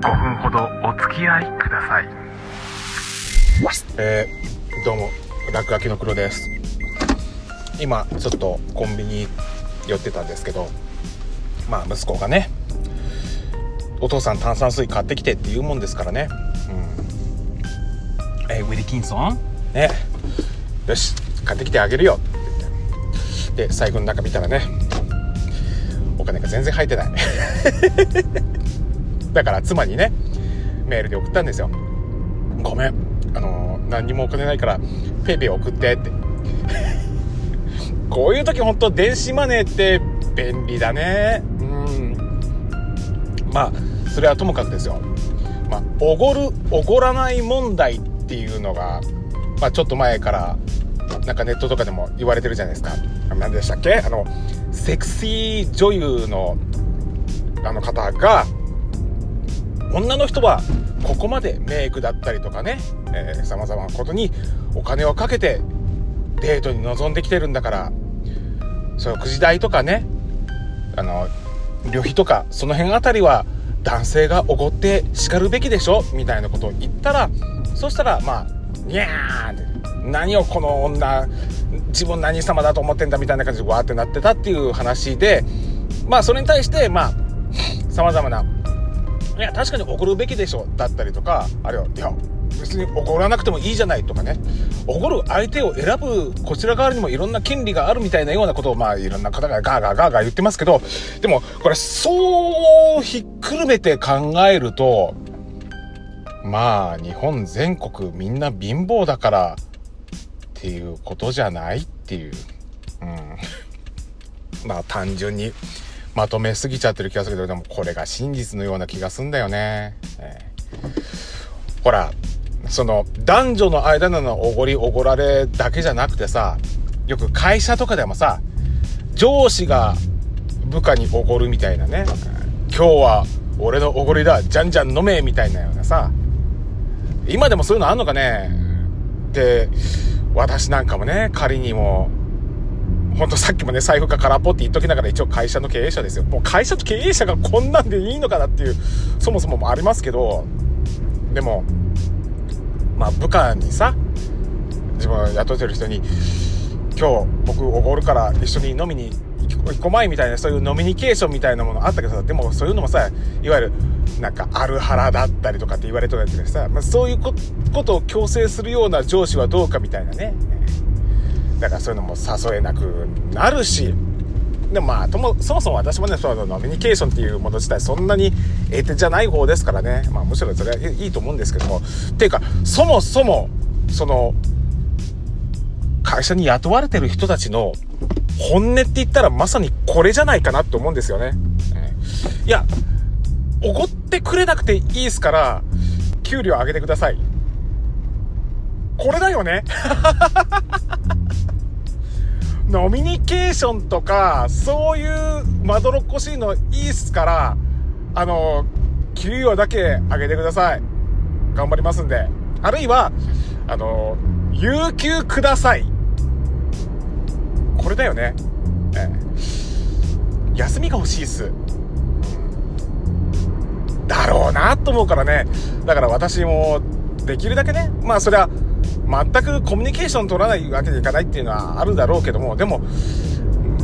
5分ほどお付き合いください。えー、どうも落書きの黒です。今ちょっとコンビニ寄ってたんですけどまあ息子がねお父さん炭酸水買ってきてって言うもんですからね。うん。えー、ウィリキンソン？ね。よし買ってきてあげるよ。って言ってで財布の中見たらねお金が全然入ってないだから妻にねメールで送ったんですよ。ごめん。あの何にもお金ないからペイペイ送ってって。こういう時本当電子マネーって便利だね。うん。まあそれはともかくですよ。まあおごるおごらない問題っていうのがまあちょっと前からなんかネットとかでも言われてるじゃないですか。何でしたっけ？あのセクシー女優のあの方が女の人はここまでメイクだったりとかねさまざまなことにお金をかけてデートに臨んできてるんだからそのくじ代とかねあの旅費とかその辺あたりは男性がおごって叱るべきでしょみたいなことを言ったらそしたらまあにゃーって何をこの女自分何様だと思ってんだみたいな感じでわーってなってたっていう話でまあそれに対してまあ様々ないや確かに怒るべきでしょだったりとかあるいはいや別に怒らなくてもいいじゃないとかね。怒る相手を選ぶこちら側にもいろんな権利があるみたいなようなことをまあいろんな方がガーガーガーガー言ってますけどでもこれそうひっくるめて考えるとまあ日本全国みんな貧乏だからっていうことじゃないっていう、うん、まあ単純にまとめすぎちゃってる気がするけどでもこれが真実のような気がすんだよね、えー、ほらその男女の間のおごりおごられだけじゃなくてさよく会社とかでもさ上司が部下におごるみたいなね。今日は俺のおごりだじゃんじゃん飲めみたいなようなさ。今でもそういうのあんのかね。で私なんかもね仮にもほんとさっきもね財布が空っぽって言っときながら一応会社の経営者ですよ。もう会社と経営者がこんなんでいいのかなっていうそもそもありますけどでもまあ部下にさ自分が雇ってる人に今日僕おごるから一緒に飲みに行こまいみたいなそういうノミニケーションみたいなものあったけどさでもそういうのもさいわゆるなんかある腹だったりとかって言われてたりさ、まあ、そういうことを強制するような上司はどうかみたいなね。だからそういうのも誘えなくなるしでもまあともそもそも私もねそのノミニケーションっていうもの自体そんなに得手じゃない方ですからねまあむしろそれはいいと思うんですけどもっていうかそもそもその会社に雇われてる人たちの本音って言ったらまさにこれじゃないかなって思うんですよね。いや、おごってくれなくていいですから、給料上げてください。これだよね。ノミニケーションとか、そういうまどろっこしいのいいっすから、あの、給料だけ上げてください。頑張りますんで。あるいは、あの、有給ください。これだよね。ええ、休みが欲しいっす。だろうなと思うからね。だから私も、できるだけね、まあそれは、全くコミュニケーション取らないわけにいかないっていうのはあるだろうけども、でも、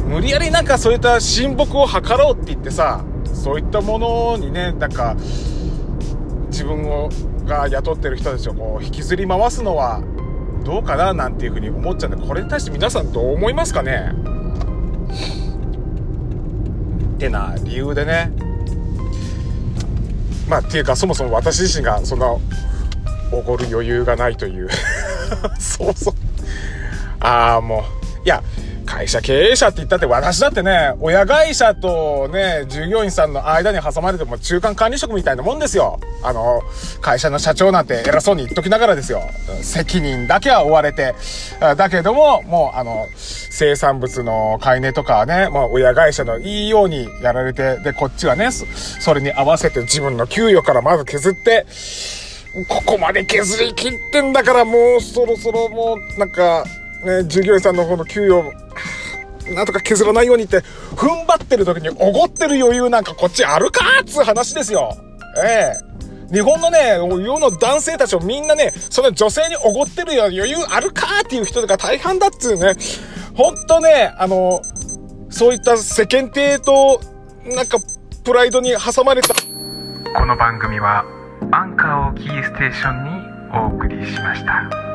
無理やりなんかそういった親睦を図ろうって言ってさ、そういったものにね、なんか、自分をが雇ってる人たちをこう引きずり回すのはどうかななんていうふうに思っちゃうんでこれに対して皆さんどう思いますかね？ってな理由でね。まあっていうかそもそも私自身がそんなおごる余裕がないという そうそうああもういや会社経営者って言ったって私だってね、親会社とね、従業員さんの間に挟まれても中間管理職みたいなもんですよ。あの、会社の社長なんて偉そうに言っときながらですよ。責任だけは負われて。だけども、もうあの、生産物の買い値とかはね、もう親会社のいいようにやられて、で、こっちはね、それに合わせて自分の給与からまず削って、ここまで削り切ってんだからもうそろそろもうなんか、ね、従業員さんの方の給与なんとか削らないようにって、踏ん張ってる時におごってる余裕なんかこっちあるかっつう話ですよ。ええ日本のね、世の男性たちをみんなね、その女性におごってる余裕あるかっていう人が大半だっつうね。ほんとね、あの、そういった世間体と、なんか、プライドに挟まれた。この番組はアンカーをキーステーションにお送りしました。